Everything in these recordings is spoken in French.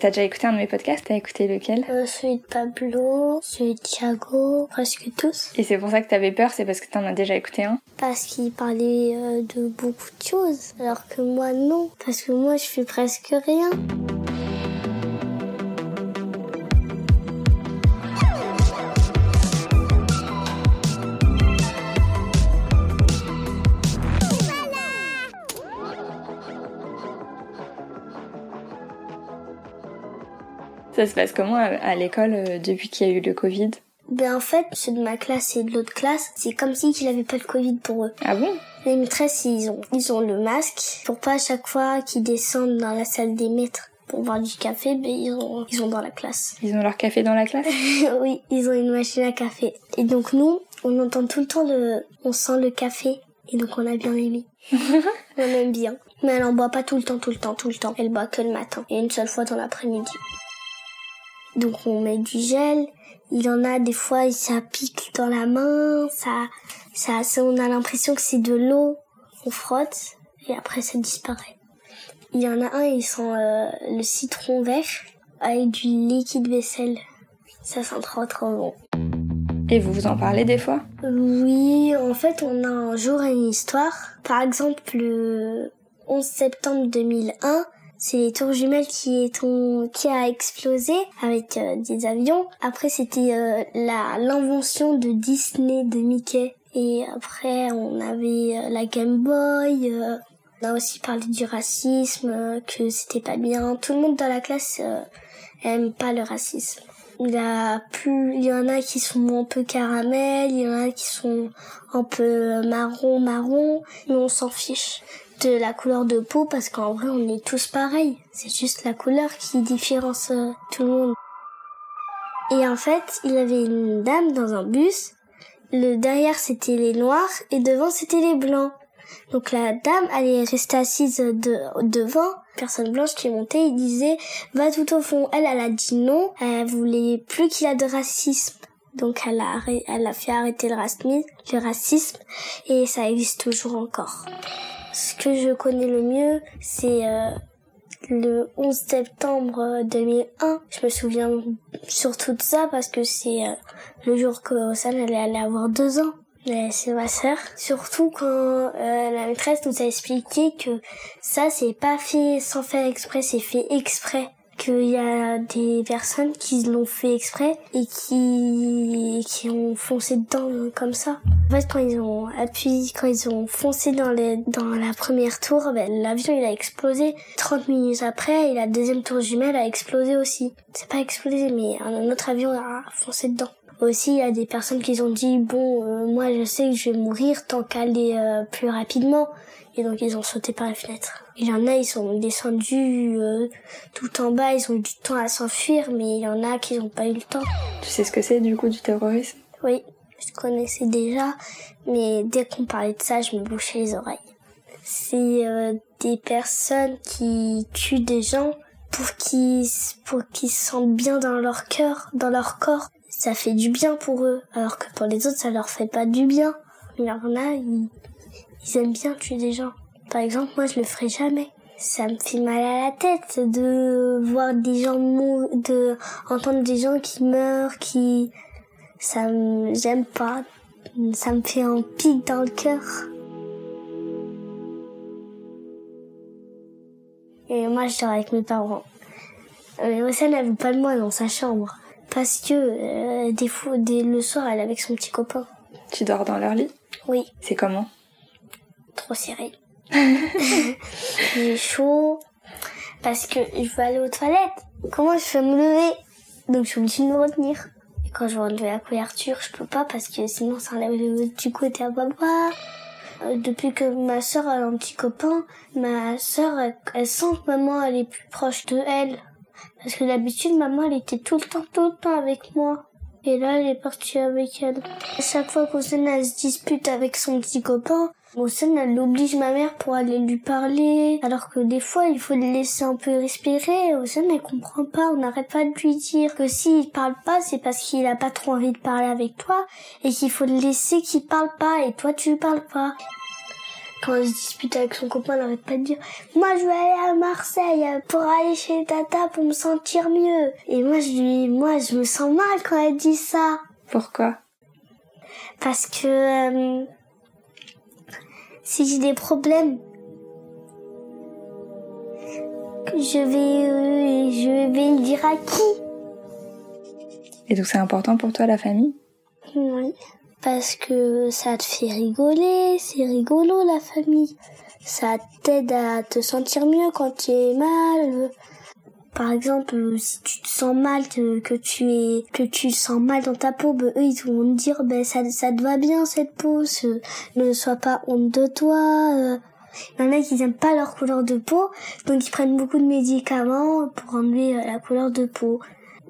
T'as déjà écouté un de mes podcasts? T'as écouté lequel? Euh, Celui de Pablo, celui de Thiago, presque tous. Et c'est pour ça que t'avais peur, c'est parce que t'en as déjà écouté un? Parce qu'il parlait euh, de beaucoup de choses, alors que moi non, parce que moi je fais presque rien. Ça se passe comment à l'école euh, depuis qu'il y a eu le Covid? Ben en fait, ceux de ma classe et de l'autre classe, c'est comme si qu'il avait pas le Covid pour eux. Ah bon? Les maîtresses, ils ont, ils ont le masque pour pas à chaque fois qu'ils descendent dans la salle des maîtres pour boire du café, ben ils ont, ils ont dans la classe. Ils ont leur café dans la classe? Oui, ils ont une machine à café. Et donc nous, on entend tout le temps le, on sent le café et donc on a bien aimé. on aime bien. Mais elle en boit pas tout le temps, tout le temps, tout le temps. Elle boit que le matin et une seule fois dans l'après-midi. Donc on met du gel. Il y en a des fois, ça pique dans la main, ça, ça, on a l'impression que c'est de l'eau. On frotte et après ça disparaît. Il y en a un, ils sent euh, le citron vert avec du liquide vaisselle. Ça sent trop trop bon. Et vous vous en parlez des fois? Oui, en fait, on a un jour une histoire. Par exemple, le 11 septembre 2001, c'est les tours jumelles qui est qui a explosé avec euh, des avions. Après c'était euh, la l'invention de Disney de Mickey et après on avait euh, la Game Boy. on a aussi parlé du racisme, que c'était pas bien. Tout le monde dans la classe aime pas le racisme. Il a plus, il y en a qui sont un peu caramel, il y en a qui sont un peu marron marron, mais on s'en fiche de la couleur de peau parce qu'en vrai on est tous pareils. C'est juste la couleur qui différencie euh, tout le monde. Et en fait, il avait une dame dans un bus. Le derrière c'était les noirs et devant c'était les blancs. Donc la dame, elle est restée assise de, devant. Personne blanche qui montée, il disait va tout au fond. Elle, elle a dit non. Elle voulait plus qu'il y ait de racisme. Donc elle a, elle a fait arrêter le racisme, le racisme et ça existe toujours encore. Ce que je connais le mieux, c'est euh, le 11 septembre 2001. Je me souviens surtout de ça parce que c'est euh, le jour que Osan allait, avoir deux ans. C'est ma sœur. Surtout quand euh, la maîtresse nous a expliqué que ça, c'est pas fait sans faire exprès, c'est fait exprès qu'il y a des personnes qui l'ont fait exprès et qui qui ont foncé dedans comme ça. En fait, quand ils ont appuyé, quand ils ont foncé dans les dans la première tour, ben, l'avion il a explosé. 30 minutes après, et la deuxième tour jumelle a explosé aussi. C'est pas explosé, mais un autre avion a foncé dedans. Aussi, il y a des personnes qui ont dit bon, euh, moi je sais que je vais mourir tant qu'aller euh, plus rapidement. Et donc ils ont sauté par la fenêtre. Il y en a, ils sont descendus euh, tout en bas, ils ont eu du temps à s'enfuir, mais il y en a qui n'ont pas eu le temps. Tu sais ce que c'est du coup du terrorisme? Oui, je connaissais déjà, mais dès qu'on parlait de ça, je me bouchais les oreilles. C'est euh, des personnes qui tuent des gens pour qu'ils pour qu'ils se sentent bien dans leur cœur, dans leur corps. Ça fait du bien pour eux, alors que pour les autres, ça leur fait pas du bien. Il y en a, ils, ils aiment bien tuer des gens. Par exemple, moi, je le ferai jamais. Ça me fait mal à la tête de voir des gens mourir, de entendre des gens qui meurent, qui, ça me, j'aime pas. Ça me fait un pic dans le cœur. Et moi, je dors avec mes parents. Mais aussi, elle n'avait pas de moi dans sa chambre. Parce que, euh, des fois, le soir, elle est avec son petit copain. Tu dors dans leur lit? Oui. C'est comment? Trop serré. J'ai chaud parce que je veux aller aux toilettes. Comment je fais me lever? Donc je suis obligée de me retenir. Et quand je veux enlever la couverture, je peux pas parce que sinon ça enlève du côté à papa. Euh, depuis que ma sœur a un petit copain, ma sœur elle, sent que maman elle est plus proche de elle. Parce que d'habitude maman elle était tout le temps tout le temps avec moi. Et là, elle est partie avec elle. Chaque fois qu'Osen elle se dispute avec son petit copain, Osen elle oblige ma mère pour aller lui parler. Alors que des fois, il faut le laisser un peu respirer. Osen elle comprend pas. On n'arrête pas de lui dire que s'il parle pas, c'est parce qu'il a pas trop envie de parler avec toi. Et qu'il faut le laisser qu'il parle pas. Et toi, tu parles pas. quand il se dispute avec son copain, il n'arrête pas de dire Moi, je vais aller à Marseille pour aller chez Tata pour me sentir mieux. Et moi, je lui, moi, je me sens mal quand elle dit ça. Pourquoi? Parce que euh, si j'ai des problèmes, je vais, euh, je vais le dire à qui? Et donc, c'est important pour toi, la famille? Oui parce que ça te fait rigoler, c'est rigolo la famille. Ça t'aide à te sentir mieux quand tu es mal. Par exemple, si tu te sens mal, que, tu es, que tu sens mal dans ta peau, ben, eux ils vont te dire, ben ça, ça te va bien cette peau, ne sois pas honte de toi. Euh. Il y en a qui n'aiment pas leur couleur de peau, donc ils prennent beaucoup de médicaments pour enlever euh, la couleur de peau.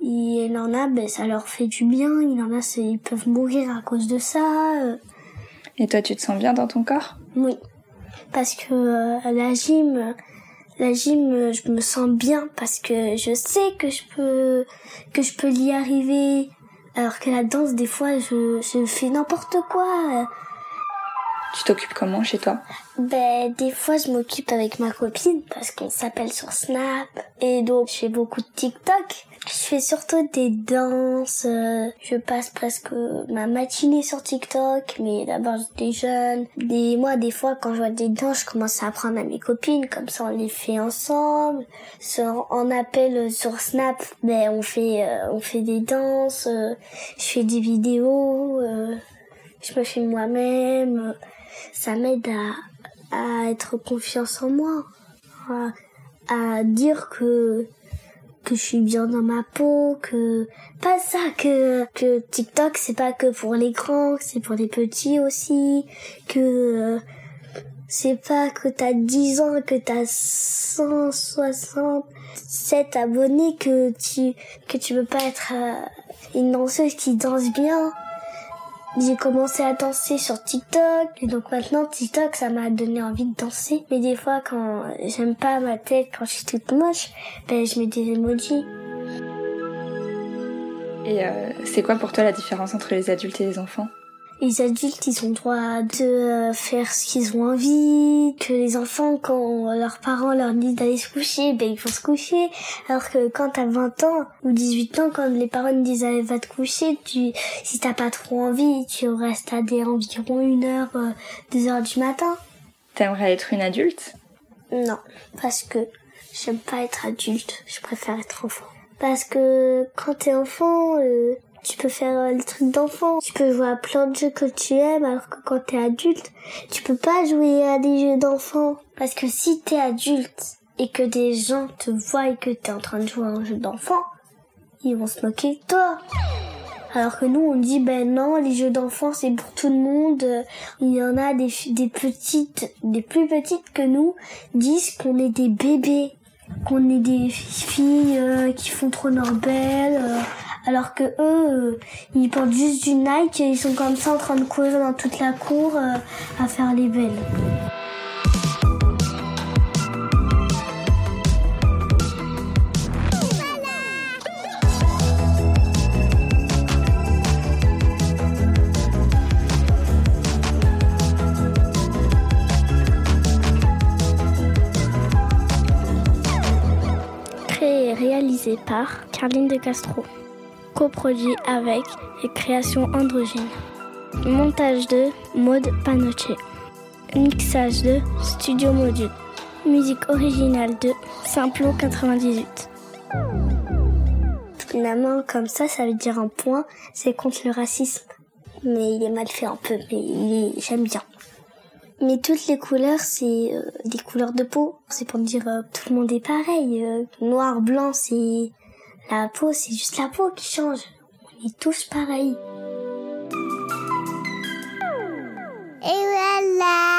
Il en a, ben, ça leur fait du bien. Il en a, ils peuvent mourir à cause de ça. Et toi, tu te sens bien dans ton corps? Oui. Parce que euh, la gym, la gym, je me sens bien parce que je sais que je peux, que je peux y arriver. Alors que la danse, des fois, je, je fais n'importe quoi. Tu t'occupes comment chez toi? Ben des fois je m'occupe avec ma copine parce qu'on s'appelle sur Snap et donc je fais beaucoup de TikTok. Fais surtout des danses. Euh, je passe presque ma matinée sur TikTok, mais d'abord j'étais jeune. Des moi des fois quand je vois des danses, je commence à apprendre à mes copines, comme ça on les fait ensemble. Sur, en appel sur Snap, ben on fait euh, on fait des danses. Euh, je fais des vidéos. je me filme moi-même ça m'aide à être confiance en moi, à, dire que que je suis bien dans ma peau, que pas ça que que TikTok c'est pas que pour les grands, c'est pour les petits aussi, que c'est pas que t'as 10 ans, que t'as 167 abonnés, que tu que tu peux pas être euh, une danseuse qui danse bien j'ai commencé à danser sur TikTok et donc maintenant TikTok ça m'a donné envie de danser. Mais des fois quand j'aime pas ma tête, quand je suis toute moche, ben je mets des emojis. Et euh, c'est quoi pour toi la différence entre les adultes et les enfants? Les adultes, ils ont le droit de euh, faire ce qu'ils ont envie, que les enfants, quand leurs parents leur disent d'aller se coucher, ben ils vont se coucher. Alors que quand t'as 20 ans ou 18 ans, quand les parents te disent allez va te coucher, tu, si t'as pas trop envie, tu restes à des environ une heure, euh, deux heures du matin. T'aimerais être une adulte? Non, parce que j'aime pas être adulte, je préfère être enfant. Parce que quand t'es enfant, euh, tu peux faire euh, les trucs d'enfant. Tu peux jouer à plein de jeux que tu aimes, alors que quand t'es adulte, tu peux pas jouer à des jeux d'enfant. Parce que si t'es adulte et que des gens te voient et que t'es en train de jouer à un jeu d'enfant, ils vont se moquer de toi. Alors que nous, on dit, ben non, les jeux d'enfants, c'est pour tout le monde. Il y en a des, des petites, des plus petites que nous, disent qu'on est des bébés, qu'on est des filles euh, qui font trop belle. Euh, alors que eux, euh, ils portent juste du Nike et ils sont comme ça en train de courir dans toute la cour euh, à faire les belles. Réalisé par Carline de Castro coproduit avec et création androgyne. Montage de Mode Panoche. Mixage de Studio Module. Musique originale de Simplo 98. Finalement, comme ça, ça veut dire un point, c'est contre le racisme. Mais il est mal fait un peu, mais j'aime bien. Mais toutes les couleurs, c'est euh, des couleurs de peau. C'est pour dire euh, tout le monde est pareil. Euh, noir, blanc, c'est la peau, c'est juste la peau qui change. On est tous pareils. Et voilà